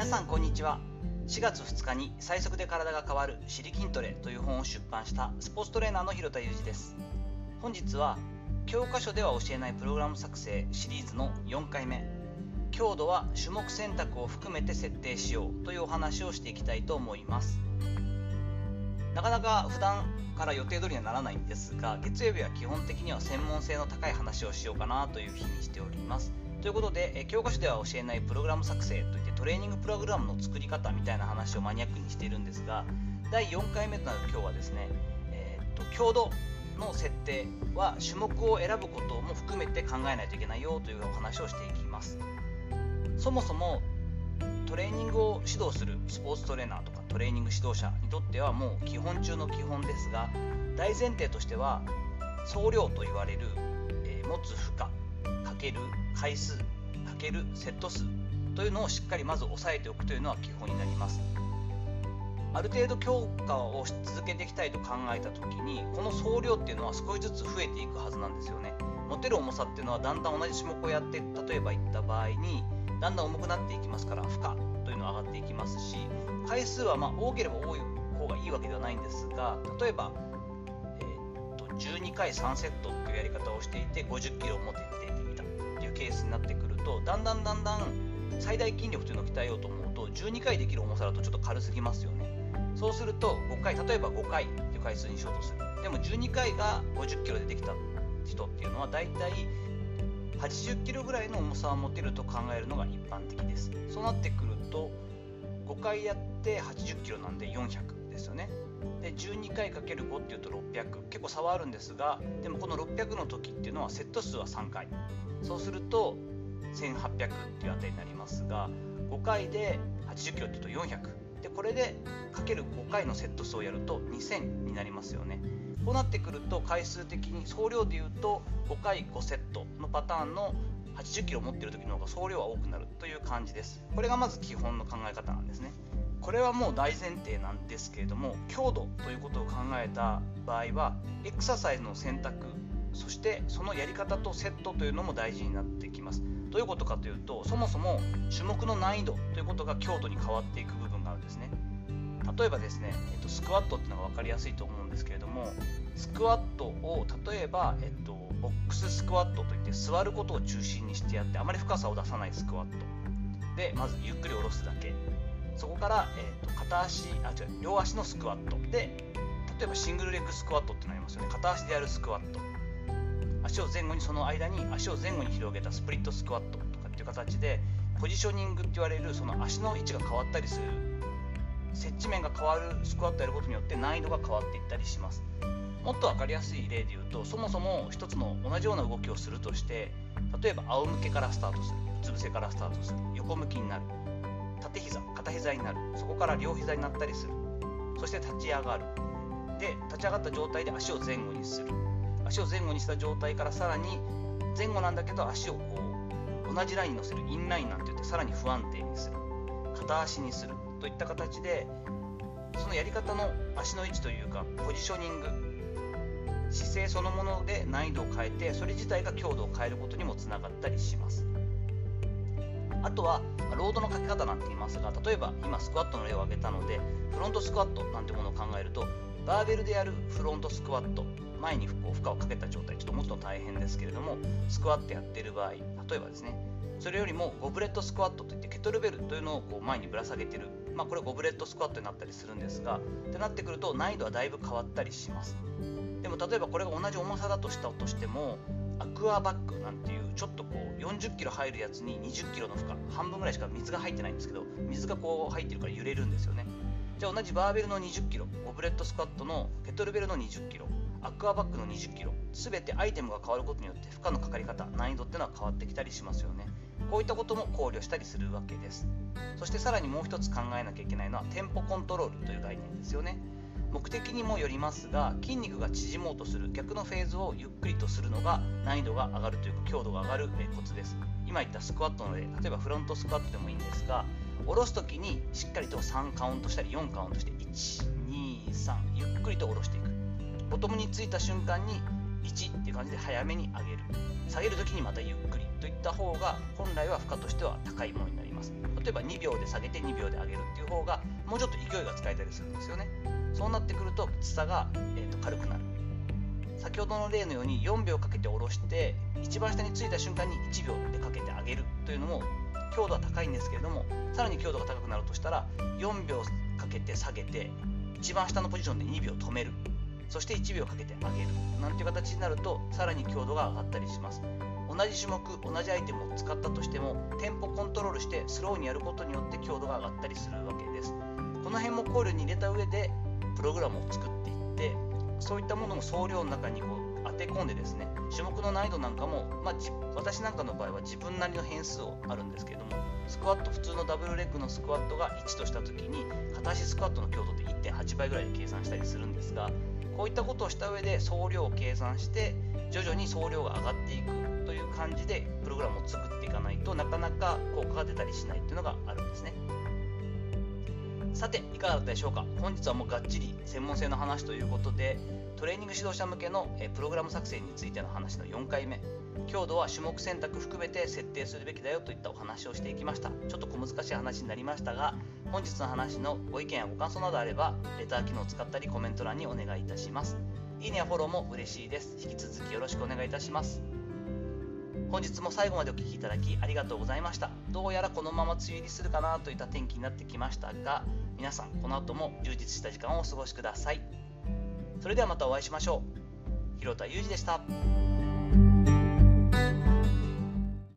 皆さんこんにちは。4月2日に最速で体が変わる「シリ筋トレ」という本を出版したスポーツトレーナーの広田裕二です。本日は教科書では教えないプログラム作成シリーズの4回目。強度は種目選択を含めて設定しようというお話をしていきたいと思います。なかなか普段から予定通りにはならないんですが月曜日は基本的には専門性の高い話をしようかなという日にしております。ということで教科書では教えないプログラム作成といってトレーニングプログラムの作り方みたいな話をマニアックにしているんですが第4回目となる今日はですね、えー、っと強度の設定は種目を選ぶことも含めて考えないといけないよというお話をしていきます。そもそもトレーニングを指導するスポーツトレーナーとかトレーニング指導者にとってはもう基本中の基本ですが大前提としては総量と言われる、えー、持つ負荷ける回数かけるセット数というのをしっかりまず押さえておくというのは基本になります。ある程度強化をし続けていきたいと考えた時にこの総量っていうのは少しずつ増えていくはずなんですよね。持てる重さっていうのはだんだん同じ種目をやって例えばいった場合にだんだん重くなっていきますから負荷というのは上がっていきますし回数はまあ多ければ多い方がいいわけではないんですが例えば、えー、と12回3セットっていうやり方をしていて50キロを持てていたっていうケースになってくるとだんだんだんだん最大筋力というのを鍛えようと思うと12回できる重さだとちょっと軽すぎますよね。そうすると5回例えば5回っていう回数にしようとする。でも12回が50キロでできた人っていうのはだいたい80キロぐらいの重さを持てると考えるのが一般的です。そうなってくると5回やって80キロなんで400ですよね。で12回 ×5 っていうと600結構差はあるんですがでもこの600の時っていうのはセット数は3回。そうすると1800っていう値になりますが5回で80キロっていうと400でこれでかける5回のセット数をやると2000になりますよね。こうなってくると回数的に総量でいうと5回5セットのパターンの80キロ持ってる時の方が総量は多くなるという感じです。これがまず基本の考え方なんですね。これはもう大前提なんですけれども強度ということを考えた場合はエクササイズの選択そしてそのやり方とセットというのも大事になってきます。どういうことかというとそもそも種目の難易度ということが強度に変わっていく部分があるんですね。例えばですね、えっと、スクワットっていうのが分かりやすいと思うんですけれどもスクワットを例えば、えっと、ボックススクワットといって座ることを中心にしてやってあまり深さを出さないスクワット。でまずゆっくり下ろすだけ。そこから、えっと、片足あ違う両足のスクワット。で例えばシングルレッグスクワットってなりますよね。片足でやるスクワット。足を前後にその間に足を前後に広げたスプリットスクワットとかっていう形でポジショニングって言われるその足の位置が変わったりする接地面が変わるスクワットやることによって難易度が変わっていったりします。もっと分かりやすい例で言うとそもそも一つの同じような動きをするとして例えば仰向けからスタートするうつ伏せからスタートする横向きになる。縦膝片膝になる。そこから両膝になったりする。そして立ち上がる。で立ち上がった状態で足を前後にする。足を前後にした状態からさらに前後なんだけど足をこう同じラインに乗せる。インラインなんて言ってさらに不安定にする。片足にする。といった形でそのやり方の足の位置というかポジショニング姿勢そのもので難易度を変えてそれ自体が強度を変えることにもつながったりします。あとはロードのかけ方なんて言いますが例えば今スクワットの例を挙げたのでフロントスクワットなんてものを考えるとバーベルでやるフロントスクワット前に負荷をかけた状態ちょっともっと大変ですけれどもスクワットやってる場合例えばですねそれよりもゴブレットスクワットといってケトルベルというのをこう前にぶら下げてる、まあ、これゴブレットスクワットになったりするんですがってなってくると難易度はだいぶ変わったりします。でも例えばこれが同じ重さだとしたとしてもアクアバッグなんていうちょっとこう40キロ入るやつに20キロの負荷半分ぐらいしか水が入ってないんですけど水がこう入ってるから揺れるんですよね。じゃあ同じバーベルの20キロゴブレットスクワットのケトルベルの20キロアクアバッグの20キロ全てアイテムが変わることによって負荷のかかり方難易度っていうのは変わってきたりしますよね。こういったことも考慮したりするわけです。そしてさらにもう一つ考えなきゃいけないのはテンポコントロールという概念ですよね。目的にもよりますが筋肉が縮もうとする逆のフェーズをゆっくりとするのが難易度が上がるというか強度が上がるコツです。今言ったスクワットの例例えばフロントスクワットでもいいんですが下ろす時にしっかりと3カウントしたり4カウントして123ゆっくりと下ろしていく。ボトムについた瞬間に1っていう感じで早めに上げる。下げる時にまたゆっくりといった方が本来は負荷としては高いものになります。例えば2秒で下げて2秒で上げるっていう方がもうちょっと勢いが使えたりするんですよね。そうなってくるときつさが、えー、と軽くなる。先ほどの例のように4秒かけて下ろして一番下についた瞬間に1秒でかけて上げるというのも強度は高いんですけれどもさらに強度が高くなるとしたら4秒かけて下げて一番下のポジションで2秒止める。そして1秒かけて上げる。なんていう形になるとさらに強度が上がったりします。同じ種目同じアイテムを使ったとしてもテンポコントロールしてスローにやることによって強度が上がったりするわけです。この辺も考慮に入れた上でプログラムを作っていってそういったものも総量の中にこう当て込んでですね種目の難易度なんかも、まあ、私なんかの場合は自分なりの変数をあるんですけれどもスクワット普通のダブルレッグのスクワットが1とした時に片足スクワットの強度って1.8倍ぐらいで計算したりするんですがこういったことをした上で総量を計算して徐々に総量が上がっていくという感じでプログラムを作っていかないとなかなか効果が出たりしないというのがあるんですね。さていかがだったでしょうか？本日はもうがっちり専門性の話ということでトレーニング指導者向けのプログラム作成についての話の4回目。強度は種目選択含めて設定するべきだよといったお話をしていきました。ちょっと小難しい話になりましたが本日の話のご意見やご感想などあればレター機能を使ったりコメント欄にお願いいたします。いいねやフォローも嬉しいです。引き続きよろしくお願いいたします。本日も最後までお聴きいただきありがとうございました。どうやらこのまま梅雨入りするかなといった天気になってきましたが皆さんこの後も充実した時間をお過ごしください。それではまたお会いしましょう。広田裕二でした。